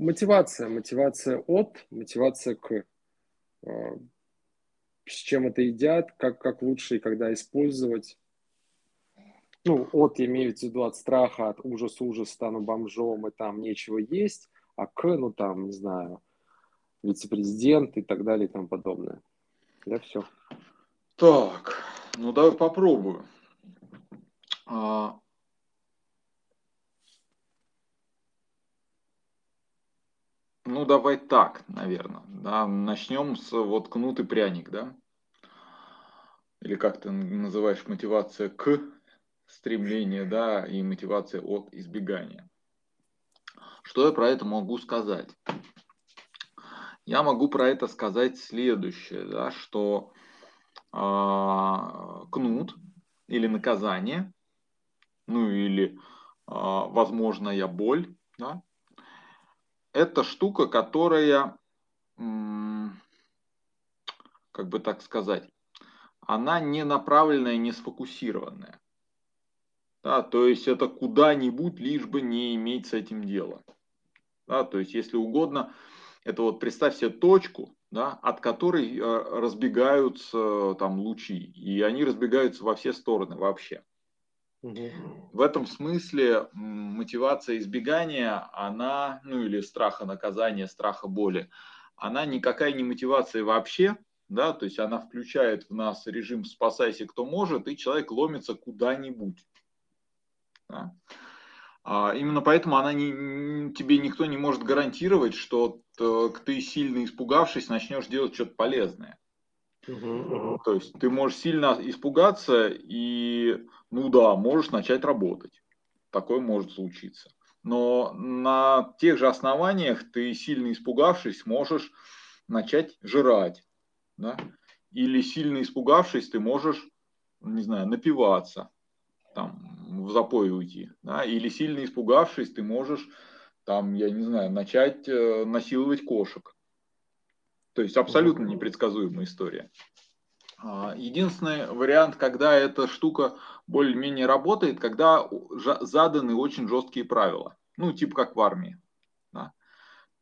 мотивация. Мотивация от, мотивация к. А, с чем это едят, как, как лучше и когда использовать. Ну, от имеется в виду от страха, от ужаса, ужас, стану бомжом, и там нечего есть, а к, ну там, не знаю, вице-президент и так далее и тому подобное. Да, все. Так, ну давай попробую. А... Ну, давай так, наверное. Да, начнем с вот кнут и пряник, да? Или как ты называешь мотивация к стремлению, да, и мотивация от избегания. Что я про это могу сказать? Я могу про это сказать следующее, да, что э, кнут или наказание, ну или, э, возможная боль, да, это штука, которая, как бы так сказать, она не направленная, не сфокусированная. Да, то есть это куда-нибудь, лишь бы не иметь с этим дела. Да, то есть, если угодно, это вот представь себе точку, да, от которой э, разбегаются там лучи, и они разбегаются во все стороны вообще. В этом смысле мотивация избегания, она, ну или страха наказания, страха боли, она никакая не мотивация вообще, да, то есть она включает в нас режим «спасайся, кто может», и человек ломится куда-нибудь. Да. А, именно поэтому она не, тебе никто не может гарантировать, что ты, сильно испугавшись, начнешь делать что-то полезное. Угу, То есть ты можешь сильно испугаться и, ну да, можешь начать работать. Такое может случиться. Но на тех же основаниях ты, сильно испугавшись, можешь начать жрать. Да? Или сильно испугавшись, ты можешь, не знаю, напиваться, там, в запой уйти. Да? Или сильно испугавшись, ты можешь, там, я не знаю, начать э, насиловать кошек. То есть абсолютно непредсказуемая история. А, единственный вариант, когда эта штука более-менее работает, когда заданы очень жесткие правила. Ну, типа как в армии. Да?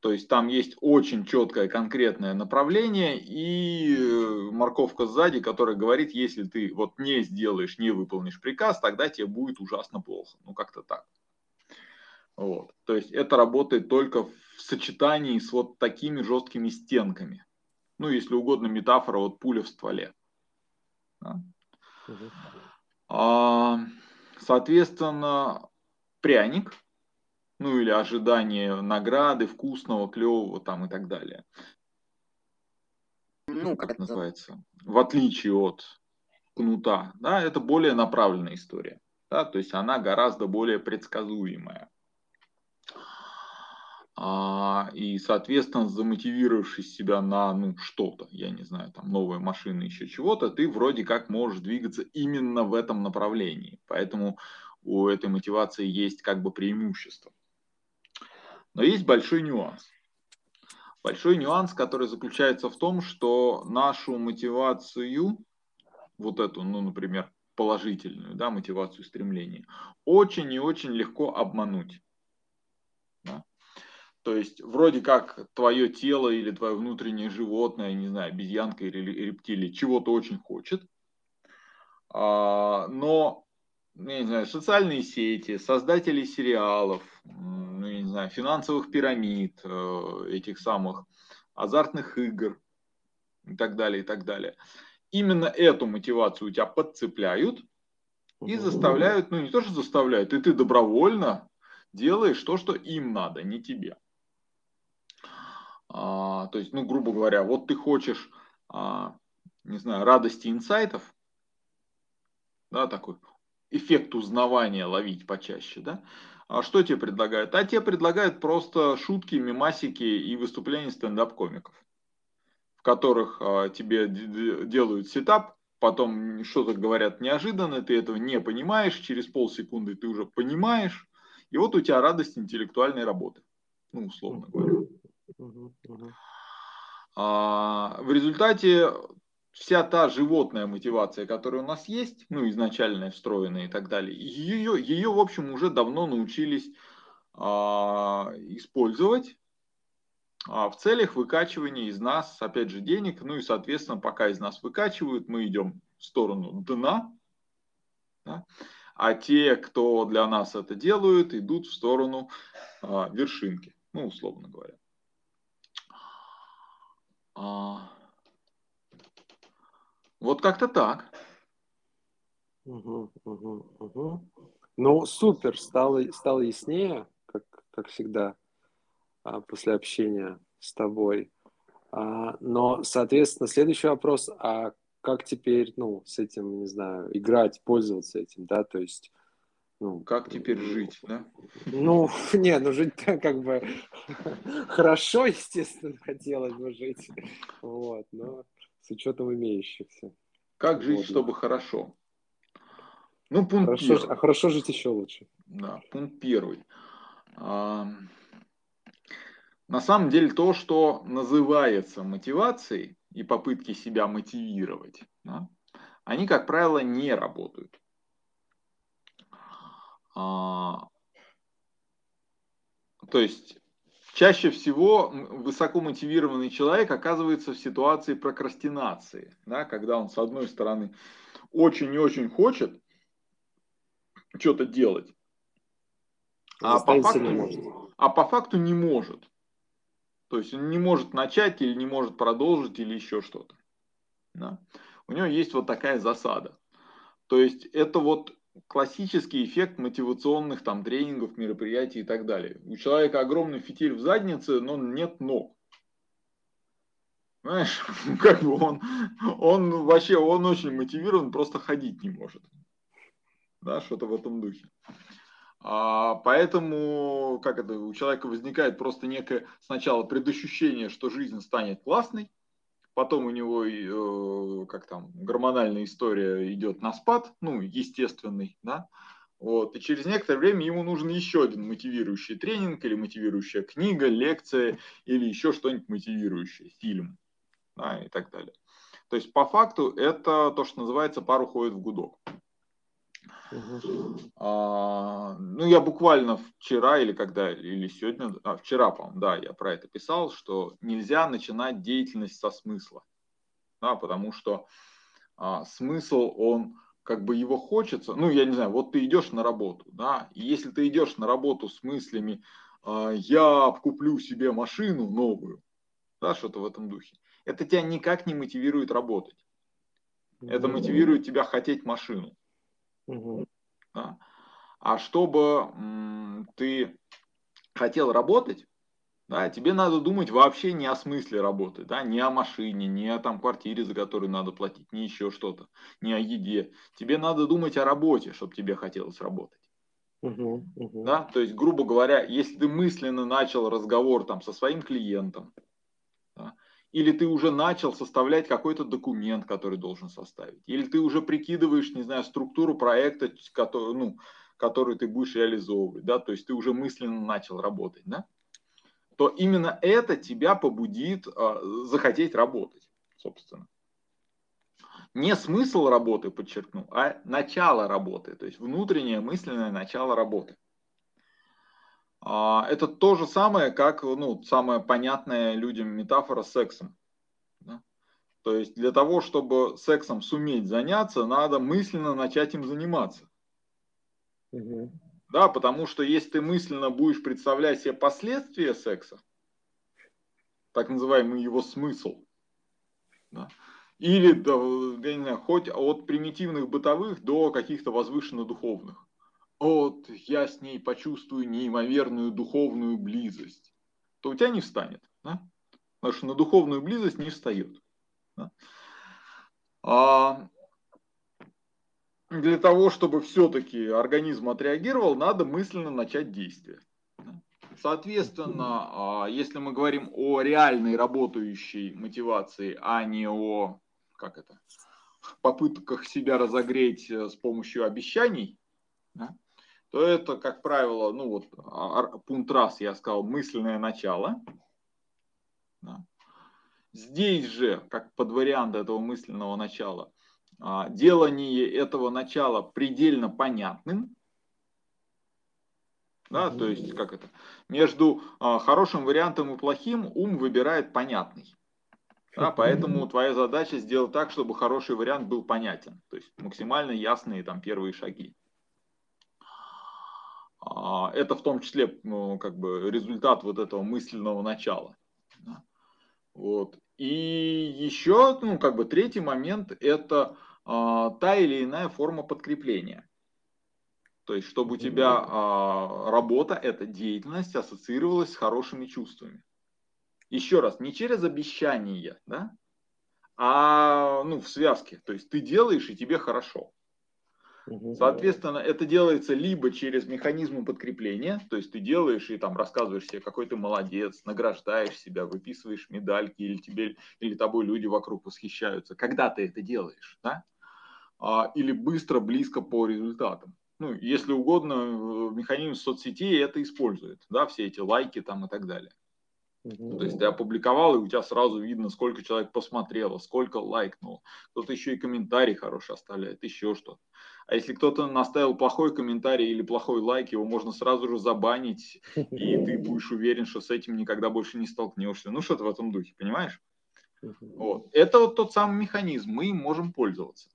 То есть там есть очень четкое конкретное направление и э, морковка сзади, которая говорит, если ты вот не сделаешь, не выполнишь приказ, тогда тебе будет ужасно плохо. Ну, как-то так. Вот. То есть это работает только в сочетании с вот такими жесткими стенками. Ну, если угодно, метафора, вот пуля в стволе. Да? Угу. А, соответственно, пряник – ну или ожидание награды, вкусного, клевого там и так далее. Ну, как это называется? В отличие от кнута, да, это более направленная история. Да, то есть она гораздо более предсказуемая. А, и, соответственно, замотивировавшись себя на ну, что-то, я не знаю, там новая машина, еще чего-то, ты вроде как можешь двигаться именно в этом направлении. Поэтому у этой мотивации есть как бы преимущество. Но есть большой нюанс. Большой нюанс, который заключается в том, что нашу мотивацию, вот эту, ну, например, положительную да, мотивацию стремления, очень и очень легко обмануть. То есть вроде как твое тело или твое внутреннее животное, не знаю, обезьянка или рептилия чего-то очень хочет, а, но ну, не знаю, социальные сети, создатели сериалов, ну, не знаю, финансовых пирамид, э, этих самых азартных игр и так далее, и так далее. Именно эту мотивацию у тебя подцепляют и заставляют, ну не то, что заставляют, и ты добровольно делаешь то, что им надо, не тебе. А, то есть, ну, грубо говоря, вот ты хочешь, а, не знаю, радости инсайтов, да, такой, эффект узнавания ловить почаще, да? А что тебе предлагают? А тебе предлагают просто шутки, мемасики и выступления стендап-комиков, в которых а, тебе делают сетап, потом что-то говорят неожиданно, ты этого не понимаешь, через полсекунды ты уже понимаешь, и вот у тебя радость интеллектуальной работы, ну, условно говоря. А, в результате вся та животная мотивация, которая у нас есть, ну, изначальная, встроенная и так далее, ее, ее в общем, уже давно научились а, использовать а, в целях выкачивания из нас, опять же, денег. Ну и, соответственно, пока из нас выкачивают, мы идем в сторону дна. Да? А те, кто для нас это делают, идут в сторону а, вершинки. Ну, условно говоря. А, вот как-то так. Угу, угу, угу. Ну, супер, стало, стало яснее, как, как всегда. А, после общения с тобой. А, но, соответственно, следующий вопрос, а как теперь, ну, с этим, не знаю, играть, пользоваться этим, да, то есть, ну... Как теперь жить, да? Ну, не, ну жить как бы хорошо, естественно, хотелось бы жить, вот, но с учетом имеющихся. Как жить, вот, чтобы хорошо? Ну, пункт хорошо, первый. А хорошо жить еще лучше. Да, пункт первый. На самом деле то, что называется мотивацией и попытки себя мотивировать, да, они, как правило, не работают. А, то есть чаще всего высоко мотивированный человек оказывается в ситуации прокрастинации, да, когда он с одной стороны очень и очень хочет что-то делать, а по, факту, а по факту не может. То есть он не может начать или не может продолжить или еще что-то. Да? У него есть вот такая засада. То есть это вот классический эффект мотивационных там тренингов, мероприятий и так далее. У человека огромный фитиль в заднице, но нет ног. Знаешь, как бы он, он вообще, он очень мотивирован, просто ходить не может. Да, что-то в этом духе. А, поэтому, как это, у человека возникает просто некое сначала предощущение, что жизнь станет классной, потом у него, э, как там, гормональная история идет на спад, ну, естественный, да, вот, и через некоторое время ему нужен еще один мотивирующий тренинг или мотивирующая книга, лекция или еще что-нибудь мотивирующее, фильм, да, и так далее. То есть, по факту, это то, что называется пар уходит в гудок. А, ну, я буквально вчера или когда, или сегодня, а, вчера, по-моему, да, я про это писал, что нельзя начинать деятельность со смысла. Да, потому что а, смысл, он как бы его хочется, ну, я не знаю, вот ты идешь на работу, да, и если ты идешь на работу с мыслями, а, я куплю себе машину новую, да, что-то в этом духе, это тебя никак не мотивирует работать. Это мотивирует тебя хотеть машину. Угу. Да. А чтобы м, ты хотел работать, да, тебе надо думать вообще не о смысле работы, да, не о машине, не о там квартире, за которую надо платить, не еще что-то, не о еде. Тебе надо думать о работе, чтобы тебе хотелось работать. Угу, угу. Да? То есть, грубо говоря, если ты мысленно начал разговор там, со своим клиентом, или ты уже начал составлять какой-то документ, который должен составить, или ты уже прикидываешь, не знаю, структуру проекта, который, ну, который ты будешь реализовывать, да, то есть ты уже мысленно начал работать, да, то именно это тебя побудит э, захотеть работать, собственно. Не смысл работы, подчеркну, а начало работы, то есть внутреннее мысленное начало работы. А, это то же самое, как ну, самая понятная людям метафора с сексом. Да? То есть для того, чтобы сексом суметь заняться, надо мысленно начать им заниматься. Угу. Да, потому что если ты мысленно будешь представлять себе последствия секса, так называемый его смысл, да, или я не знаю, хоть от примитивных бытовых до каких-то возвышенно духовных, вот я с ней почувствую неимоверную духовную близость, то у тебя не встанет. Да? Потому что на духовную близость не встает. Да? А для того, чтобы все-таки организм отреагировал, надо мысленно начать действие. Соответственно, а если мы говорим о реальной работающей мотивации, а не о как это, попытках себя разогреть э, с помощью обещаний, да, то это, как правило, ну вот пункт раз я сказал, мысленное начало. Да. Здесь же, как под вариант этого мысленного начала, а, делание этого начала предельно понятным. Да, то есть, как это? Между а, хорошим вариантом и плохим ум выбирает понятный. Да, поэтому твоя задача сделать так, чтобы хороший вариант был понятен. То есть максимально ясные там первые шаги. А, это в том числе ну, как бы результат вот этого мысленного начала. Вот. И еще, ну, как бы третий момент – это а, та или иная форма подкрепления. То есть, чтобы у тебя а, работа, эта деятельность ассоциировалась с хорошими чувствами. Еще раз, не через обещание, да, а ну, в связке. То есть ты делаешь, и тебе хорошо. Соответственно, это делается либо через механизмы подкрепления, то есть ты делаешь и там рассказываешь себе, какой ты молодец, награждаешь себя, выписываешь медальки, или тебе, или тобой люди вокруг восхищаются, когда ты это делаешь, да? А, или быстро, близко по результатам. Ну, если угодно, э, механизм соцсетей это использует, да, все эти лайки там и так далее. То есть ты опубликовал, и у тебя сразу видно, сколько человек посмотрело, сколько лайкнул. Кто-то еще и комментарий хороший оставляет, еще что-то. А если кто-то наставил плохой комментарий или плохой лайк, его можно сразу же забанить, и ты будешь уверен, что с этим никогда больше не столкнешься. Ну, что-то в этом духе, понимаешь? Вот. Это вот тот самый механизм, мы им можем пользоваться.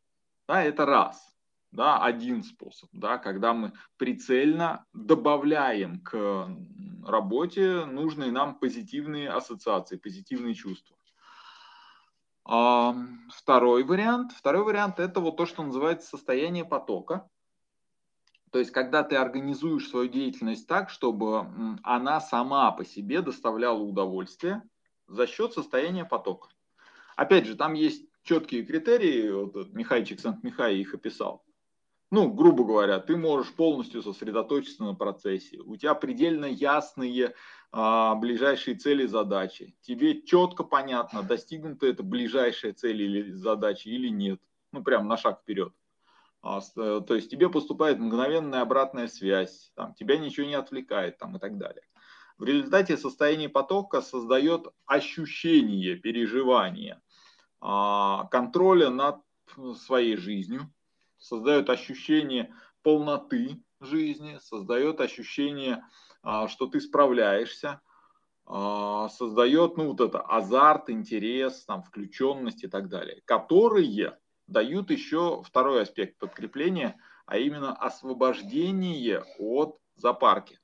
Да, это раз да, один способ, да, когда мы прицельно добавляем к работе нужные нам позитивные ассоциации, позитивные чувства. А, второй вариант, второй вариант это вот то, что называется состояние потока. То есть, когда ты организуешь свою деятельность так, чтобы она сама по себе доставляла удовольствие за счет состояния потока. Опять же, там есть четкие критерии, вот Михайчик Сант-Михай их описал ну, грубо говоря, ты можешь полностью сосредоточиться на процессе. У тебя предельно ясные а, ближайшие цели, задачи. Тебе четко понятно, достигнута это ближайшая цель или задача или нет. Ну, прям на шаг вперед. А, э, то есть тебе поступает мгновенная обратная связь, там, тебя ничего не отвлекает там, и так далее. В результате состояние потока создает ощущение, переживание, а, контроля над своей жизнью, создает ощущение полноты жизни, создает ощущение, а, что ты справляешься, а, создает ну, вот это азарт, интерес, там, включенность и так далее, которые дают еще второй аспект подкрепления, а именно освобождение от запарки.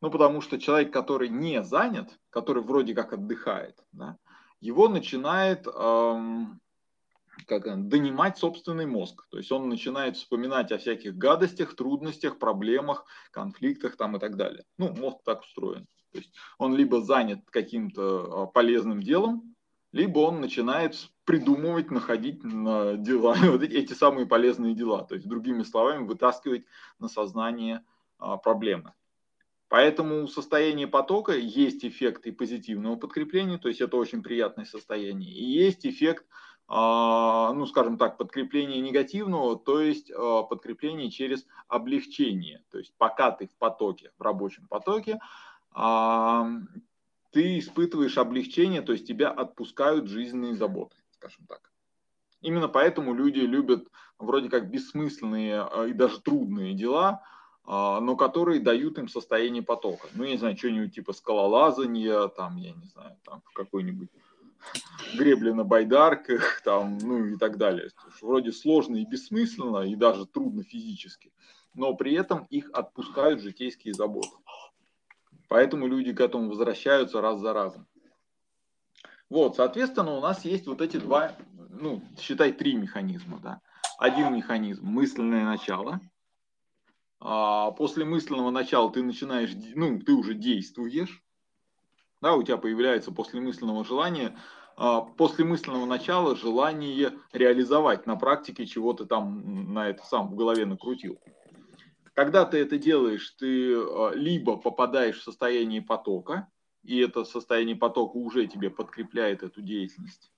Ну, потому что человек, который не занят, который вроде как отдыхает, да, его начинает эм, как, донимать собственный мозг. То есть он начинает вспоминать о всяких гадостях, трудностях, проблемах, конфликтах там и так далее. Ну, мозг так устроен. То есть он либо занят каким-то а, полезным делом, либо он начинает придумывать, находить на дела, вот эти самые полезные дела. То есть, другими словами, вытаскивать на сознание а, проблемы. Поэтому состояние потока есть эффект и позитивного подкрепления, то есть это очень приятное состояние, и есть эффект ну, скажем так, подкрепление негативного, то есть а, подкрепление через облегчение. То есть пока ты в потоке, в рабочем потоке, а, ты испытываешь облегчение, то есть тебя отпускают жизненные заботы, скажем так. Именно поэтому люди любят вроде как бессмысленные и даже трудные дела, но которые дают им состояние потока. Ну, я не знаю, что-нибудь типа скалолазания, там, я не знаю, там какой-нибудь гребли на байдарках, там, ну и так далее. Вроде сложно и бессмысленно, и даже трудно физически, но при этом их отпускают житейские заботы. Поэтому люди к этому возвращаются раз за разом. Вот, соответственно, у нас есть вот эти два, ну, считай, три механизма. Да? Один механизм – мысленное начало. А после мысленного начала ты начинаешь, ну, ты уже действуешь да, у тебя появляется после мысленного желания, а, после мысленного начала желание реализовать на практике, чего ты там на это сам в голове накрутил. Когда ты это делаешь, ты а, либо попадаешь в состояние потока, и это состояние потока уже тебе подкрепляет эту деятельность,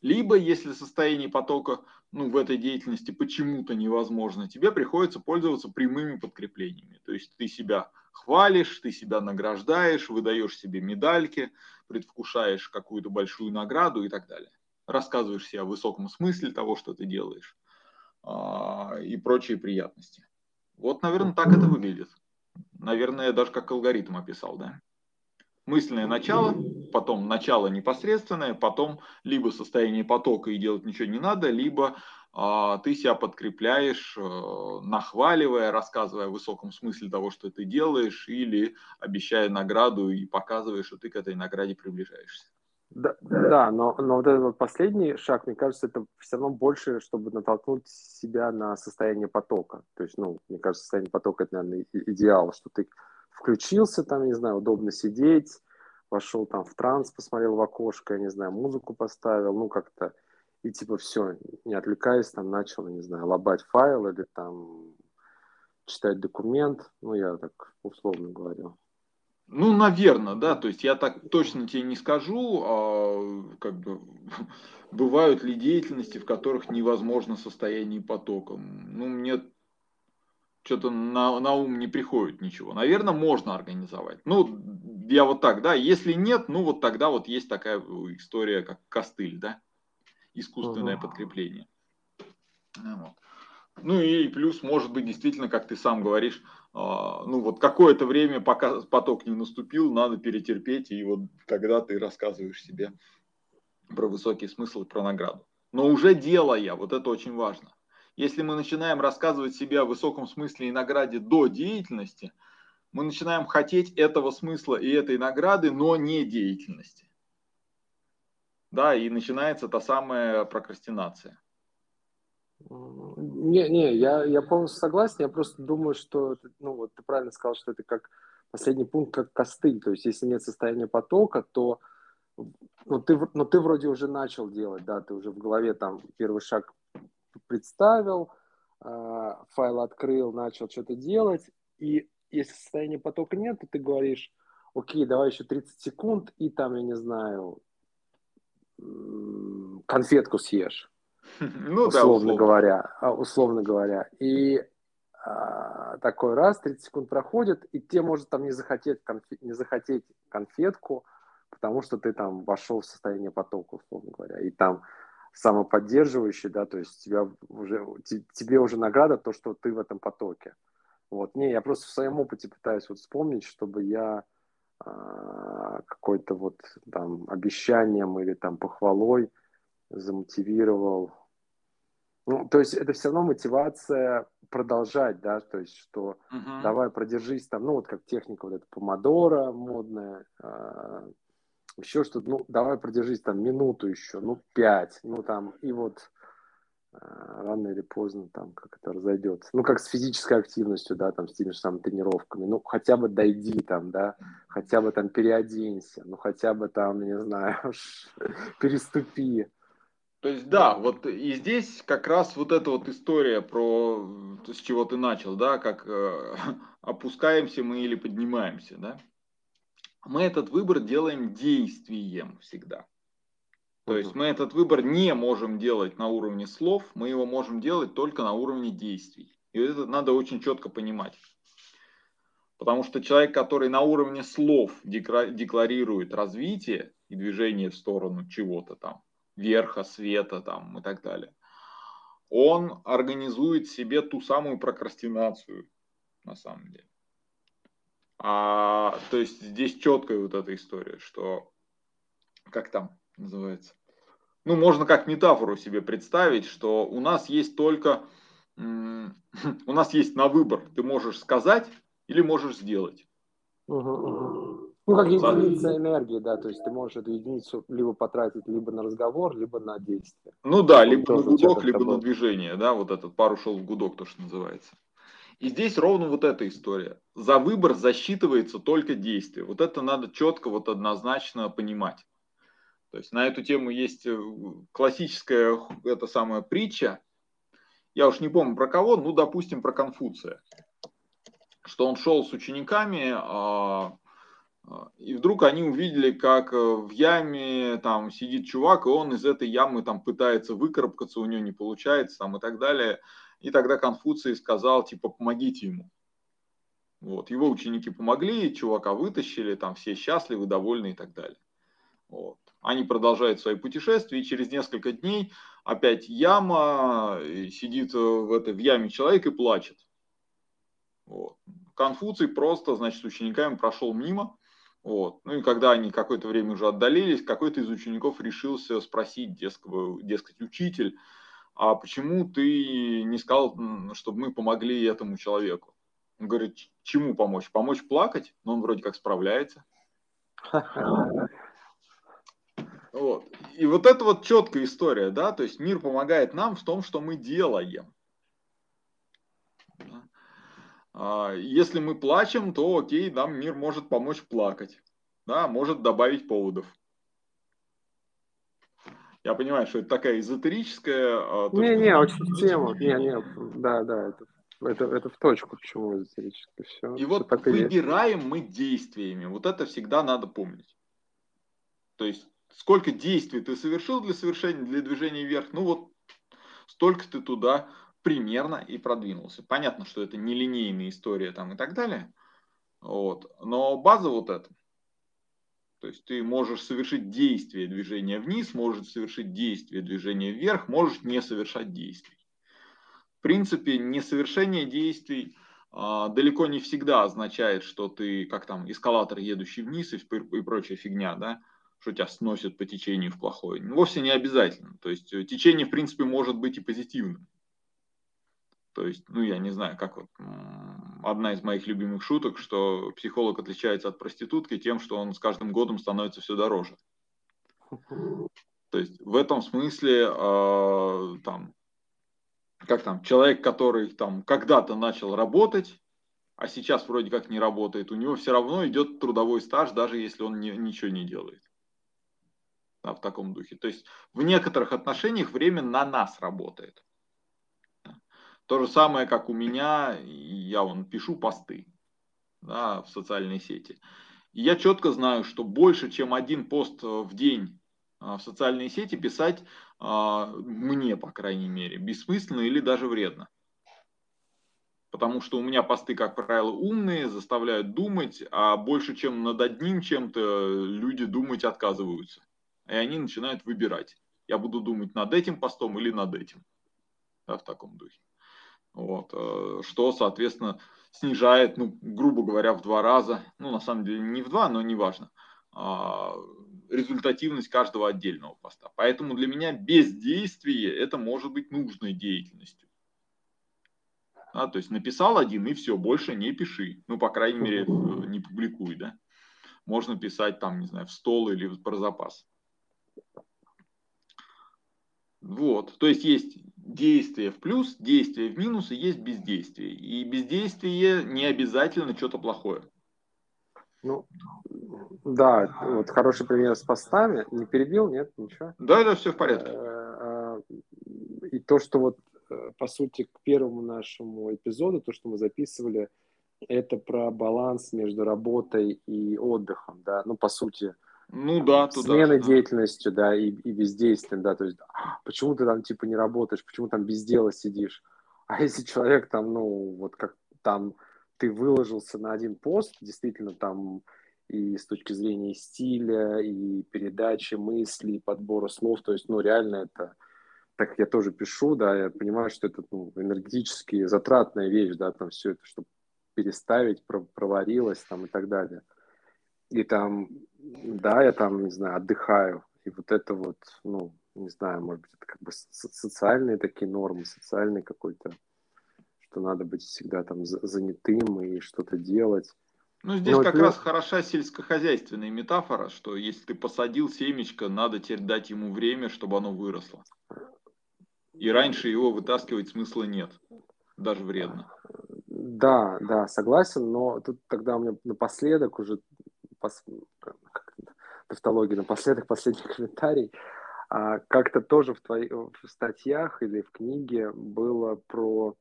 либо, если состояние потока ну, в этой деятельности почему-то невозможно, тебе приходится пользоваться прямыми подкреплениями. То есть ты себя хвалишь, ты себя награждаешь, выдаешь себе медальки, предвкушаешь какую-то большую награду и так далее. Рассказываешь себе о высоком смысле того, что ты делаешь а, и прочие приятности. Вот, наверное, так это выглядит. наверное, даже как алгоритм описал, да? Мысленное начало, потом начало непосредственное, потом либо состояние потока и делать ничего не надо, либо ты себя подкрепляешь, э, нахваливая, рассказывая о высоком смысле того, что ты делаешь, или обещая награду и показывая, что ты к этой награде приближаешься. Да, да но, но вот этот вот последний шаг, мне кажется, это все равно больше, чтобы натолкнуть себя на состояние потока. То есть, ну, мне кажется, состояние потока это, наверное, идеал, что ты включился там, не знаю, удобно сидеть, вошел там в транс, посмотрел в окошко, я не знаю, музыку поставил, ну, как-то и типа все, не отвлекаясь, там начал, не знаю, лобать файл или там читать документ, ну, я так условно говорю. Ну, наверное, да, то есть я так точно тебе не скажу, а, как бы бывают ли деятельности, в которых невозможно состояние потока. Ну, мне что-то на, на ум не приходит ничего. Наверное, можно организовать. Ну, я вот так, да, если нет, ну вот тогда вот есть такая история, как костыль, да искусственное угу. подкрепление. Вот. Ну и плюс, может быть, действительно, как ты сам говоришь, а, ну вот какое-то время, пока поток не наступил, надо перетерпеть, и вот тогда ты рассказываешь себе про высокий смысл и про награду. Но уже делая, вот это очень важно. Если мы начинаем рассказывать себе о высоком смысле и награде до деятельности, мы начинаем хотеть этого смысла и этой награды, но не деятельности да, и начинается та самая прокрастинация. Не, не, я, я полностью согласен, я просто думаю, что, ну, вот ты правильно сказал, что это как последний пункт, как костыль, то есть если нет состояния потока, то ну, ты, ну, ты вроде уже начал делать, да, ты уже в голове там первый шаг представил, э, файл открыл, начал что-то делать, и если состояния потока нет, то ты говоришь, окей, давай еще 30 секунд, и там, я не знаю, конфетку съешь. Ну, условно, да, условно говоря. А, условно говоря. И а, такой раз, 30 секунд проходит, и тебе может там не захотеть, конфет, не захотеть конфетку, потому что ты там вошел в состояние потока, условно говоря. И там самоподдерживающий, да, то есть тебя уже, тебе уже награда то, что ты в этом потоке. Вот. Не, я просто в своем опыте пытаюсь вот вспомнить, чтобы я какой-то вот там обещанием или там похвалой замотивировал. Ну, то есть это все равно мотивация продолжать, да, то есть что uh-huh. давай продержись там, ну вот как техника вот эта помодора модная, э, еще что-то, ну давай продержись там минуту еще, ну пять, ну там и вот рано или поздно там как это разойдется. Ну, как с физической активностью, да, там, с теми же самыми тренировками. Ну, хотя бы дойди там, да, хотя бы там переоденься, ну, хотя бы там, не знаю, переступи. То есть, да, вот и здесь как раз вот эта вот история про, с чего ты начал, да, как э, опускаемся мы или поднимаемся, да. Мы этот выбор делаем действием всегда. То есть мы этот выбор не можем делать на уровне слов, мы его можем делать только на уровне действий. И это надо очень четко понимать. Потому что человек, который на уровне слов декларирует развитие и движение в сторону чего-то там, верха, света там и так далее, он организует себе ту самую прокрастинацию на самом деле. А, то есть здесь четкая вот эта история, что как там называется, ну, можно как метафору себе представить, что у нас есть только, у нас есть на выбор, ты можешь сказать или можешь сделать. Угу, угу. Ну, как единица энергии, да, то есть ты можешь эту единицу либо потратить либо на разговор, либо на действие. Ну да, либо на гудок, либо на движение, да, вот этот пар ушел в гудок, то, что называется. И здесь ровно вот эта история. За выбор засчитывается только действие. Вот это надо четко, вот однозначно понимать. То есть на эту тему есть э, классическая эта самая притча. Я уж не помню про кого, ну, допустим, про Конфуция. Что он шел с учениками, а, а, и вдруг они увидели, как э, в яме там сидит чувак, и он из этой ямы там пытается выкарабкаться, у него не получается там и так далее. И тогда Конфуций сказал, типа, помогите ему. Вот. Его ученики помогли, чувака вытащили, там все счастливы, довольны и так далее. Вот. Они продолжают свои путешествия, и через несколько дней опять яма, сидит в, этой, в яме человек и плачет. Вот. Конфуций просто, значит, с учениками прошел мимо, вот. Ну и когда они какое-то время уже отдалились, какой-то из учеников решился спросить, дескать, дескать, учитель, а почему ты не сказал, чтобы мы помогли этому человеку? Он говорит, чему помочь? Помочь плакать? Но он вроде как справляется. Вот. И вот это вот четкая история, да, то есть мир помогает нам в том, что мы делаем. А, если мы плачем, то окей, нам мир может помочь плакать, да, может добавить поводов. Я понимаю, что это такая эзотерическая... А, Не-не, очень тема. Не-не, да, да, это, это, это в точку, почему эзотерическая. Все, и вот так выбираем и мы действиями. Вот это всегда надо помнить. То есть, сколько действий ты совершил для совершения, для движения вверх, ну вот столько ты туда примерно и продвинулся. Понятно, что это не линейная история там и так далее. Вот. Но база вот эта. То есть ты можешь совершить действие движения вниз, можешь совершить действие движения вверх, можешь не совершать действий. В принципе, несовершение действий а, далеко не всегда означает, что ты, как там, эскалатор, едущий вниз и, и прочая фигня, да, что тебя сносит по течению в плохое. Вовсе не обязательно. То есть э, течение, в принципе, может быть и позитивным. То есть, ну, я не знаю, как вот одна из моих любимых шуток, что психолог отличается от проститутки тем, что он с каждым годом становится все дороже. То есть в этом смысле э, там, как там, человек, который там когда-то начал работать, а сейчас вроде как не работает, у него все равно идет трудовой стаж, даже если он не, ничего не делает. Да, в таком духе. То есть в некоторых отношениях время на нас работает. То же самое, как у меня, я вон пишу посты да, в социальной сети. И я четко знаю, что больше, чем один пост в день а, в социальные сети писать а, мне, по крайней мере, бессмысленно или даже вредно. Потому что у меня посты, как правило, умные, заставляют думать, а больше, чем над одним чем-то, люди думать отказываются. И они начинают выбирать. Я буду думать над этим постом или над этим. Да, в таком духе. Вот, э, что, соответственно, снижает, ну, грубо говоря, в два раза, ну, на самом деле не в два, но неважно, а, результативность каждого отдельного поста. Поэтому для меня бездействие это может быть нужной деятельностью. Да, то есть написал один и все, больше не пиши. Ну, по крайней мере, не публикуй, да. Можно писать там, не знаю, в стол или про запас. Вот, то есть есть действие в плюс, действие в минус и есть бездействие. И бездействие не обязательно что-то плохое. Ну, да, вот хороший пример с постами. Не перебил, нет, ничего? Да, да, все в порядке. Э, э, и то, что вот, э, по сути, к первому нашему эпизоду, то, что мы записывали, это про баланс между работой и отдыхом, да, ну, по сути, ну да, туда. Сменой деятельностью, да, и, и бездействием, да, то есть «А, почему ты там типа не работаешь, почему там без дела сидишь, а если человек там, ну, вот как там ты выложился на один пост, действительно там и с точки зрения стиля, и передачи мыслей, и подбора слов, то есть, ну, реально это, так как я тоже пишу, да, я понимаю, что это ну, энергетически затратная вещь, да, там все это, чтобы переставить, проварилось там и так далее. И там да, я там, не знаю, отдыхаю. И вот это вот, ну, не знаю, может быть, это как бы социальные такие нормы, социальный какой-то, что надо быть всегда там занятым и что-то делать. Ну, здесь Но как это... раз хороша сельскохозяйственная метафора, что если ты посадил семечко, надо теперь дать ему время, чтобы оно выросло. И раньше его вытаскивать смысла нет, даже вредно. Да, да, согласен, но тут тогда у меня напоследок уже пос... тавтологии напоследок, последний комментарий. А, как-то тоже в твоих в статьях или в книге было про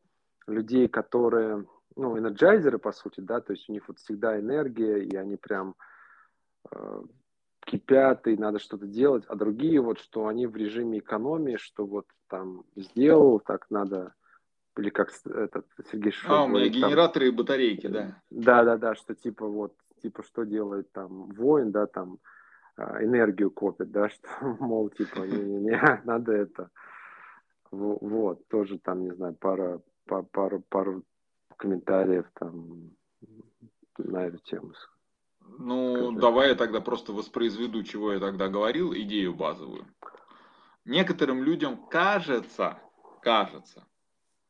людей, которые, ну, энерджайзеры, по сути, да, то есть у них вот всегда энергия, и они прям э, кипят, и надо что-то делать, а другие вот, что они в режиме экономии, что вот там сделал, так надо, или как этот Сергей Шишов А, у меня генераторы там, и батарейки, да. Да, да, да, что типа вот типа, что делает там воин, да, там, а, энергию копит, да, что, мол, типа, не-не-не, надо это. Вот, тоже там, не знаю, пара, пару, пару комментариев там на эту тему. Ну, Скажи. давай я тогда просто воспроизведу, чего я тогда говорил, идею базовую. Некоторым людям кажется, кажется,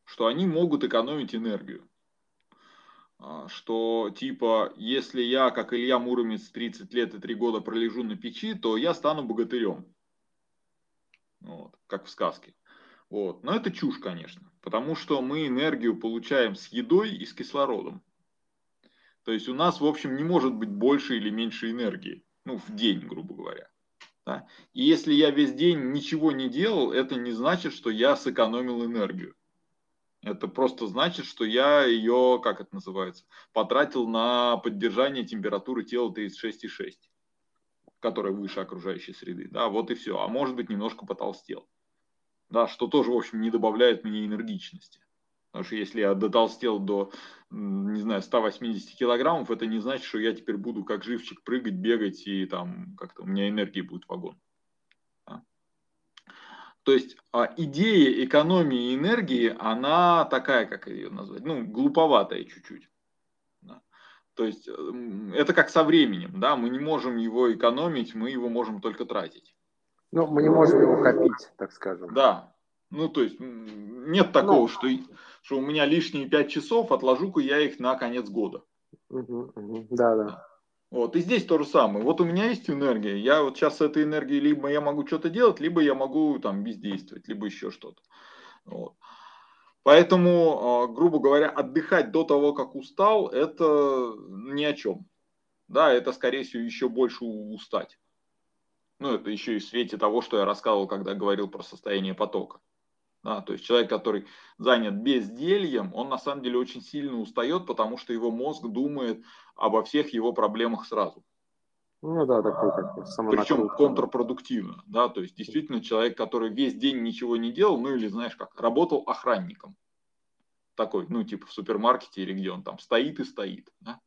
что они могут экономить энергию. А, что типа, если я, как Илья Муромец, 30 лет и 3 года пролежу на печи, то я стану богатырем. Вот, как в сказке. Вот. Но это чушь, конечно, потому что мы энергию получаем с едой и с кислородом. То есть у нас, в общем, не может быть больше или меньше энергии, ну, в день, грубо говоря. Да? И если я весь день ничего не делал, это не значит, что я сэкономил энергию. Это просто значит, что я ее, как это называется, потратил на поддержание температуры тела 36,6, которая выше окружающей среды. Да, вот и все. А может быть, немножко потолстел. Да, что тоже, в общем, не добавляет мне энергичности. Потому что если я дотолстел до, не знаю, 180 килограммов, это не значит, что я теперь буду как живчик прыгать, бегать и там как-то у меня энергии будет вагон. То есть а, идея экономии энергии, она такая, как ее назвать, ну, глуповатая чуть-чуть. Да. То есть это как со временем, да, мы не можем его экономить, мы его можем только тратить. Ну, мы не можем его копить, так скажем. Да, ну, то есть нет такого, ну, что, что у меня лишние 5 часов, отложу-ка я их на конец года. Угу, угу, да, да. Вот, и здесь то же самое. Вот у меня есть энергия, я вот сейчас с этой энергией либо я могу что-то делать, либо я могу там бездействовать, либо еще что-то. Вот. Поэтому, а, грубо говоря, отдыхать до того, как устал, это ни о чем. Да, это, скорее всего, еще больше устать. Ну, это еще и в свете того, что я рассказывал, когда говорил про состояние потока. Да, то есть человек, который занят бездельем, он на самом деле очень сильно устает, потому что его мозг думает обо всех его проблемах сразу. Ну да, такой как Причем контрпродуктивно, да, то есть действительно человек, который весь день ничего не делал, ну или знаешь как, работал охранником. Такой, ну типа в супермаркете или где он там стоит и стоит. Да?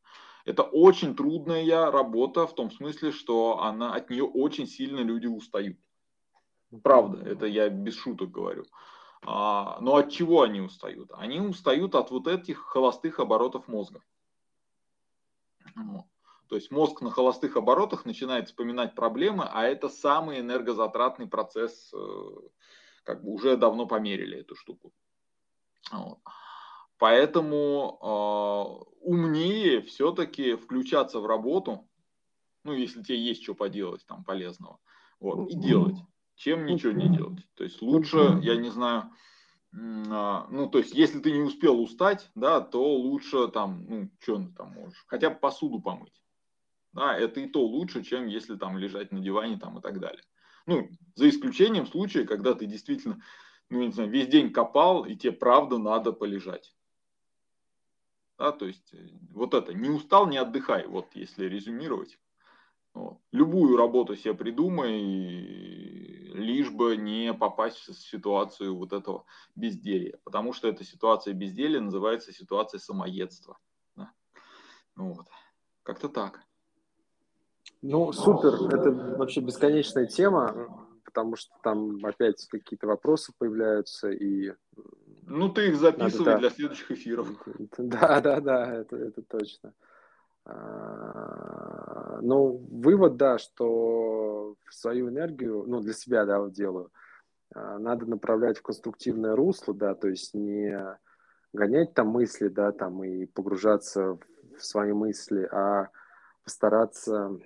Это очень трудная работа в том смысле, что она, от нее очень сильно люди устают. Правда, это я без шуток говорю. А, но от чего они устают? Они устают от вот этих холостых оборотов мозга. То есть мозг на холостых оборотах начинает вспоминать проблемы, а это самый энергозатратный процесс, э, как бы уже давно померили эту штуку. Вот. Поэтому э, умнее все-таки включаться в работу, ну, если тебе есть что поделать там полезного, вот, и делать чем ничего не делать. То есть лучше, я не знаю, а, ну, то есть, если ты не успел устать, да, то лучше там, ну, что там можешь, хотя бы посуду помыть. Да, это и то лучше, чем если там лежать на диване там и так далее. Ну, за исключением случая, когда ты действительно, ну, не знаю, весь день копал, и тебе правда надо полежать. Да, то есть, э, вот это, не устал, не отдыхай, вот если резюмировать. Вот. Любую работу себе придумай, лишь бы не попасть в ситуацию вот этого безделья. Потому что эта ситуация безделья называется ситуация самоедства. Да? Вот. Как-то так. Ну, супер. Это вообще бесконечная тема, потому что там опять какие-то вопросы появляются и... Ну, ты их записывай Надо, да. для следующих эфиров. Да, да, да, это, это точно. А, ну, вывод, да, что свою энергию, ну, для себя, да, вот делаю, а, надо направлять в конструктивное русло, да, то есть не гонять там мысли, да, там и погружаться в свои мысли, а постараться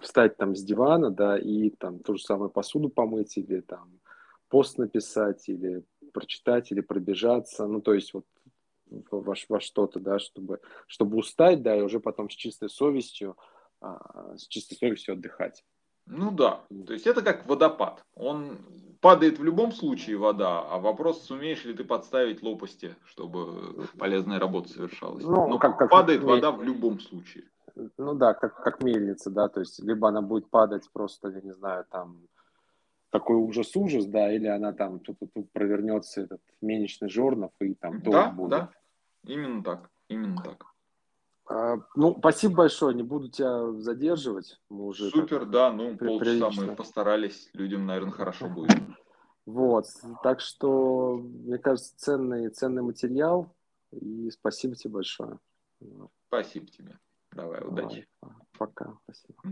встать там с дивана, да, и там ту же самую посуду помыть или там пост написать, или прочитать, или пробежаться, ну, то есть вот во, во что-то, да, чтобы, чтобы устать, да, и уже потом с чистой совестью, а, с чистой совестью отдыхать. Ну да, то есть это как водопад. Он падает в любом случае вода, а вопрос, сумеешь ли ты подставить лопасти, чтобы полезная работа совершалась. Ну, Но как, как падает как, вода в любом случае. Ну да, как, как мельница, да, то есть либо она будет падать просто, я не знаю, там такой ужас-ужас, да, или она там тут, тут провернется этот мельничный жорнов и там да, будет. Да, Именно так, именно так. А, ну, спасибо большое, не буду тебя задерживать. Мы уже Супер, да, ну, полчаса мы постарались, людям, наверное, хорошо будет. Вот, так что, мне кажется, ценный, ценный материал, и спасибо тебе большое. Спасибо тебе. Давай, удачи. Пока, спасибо.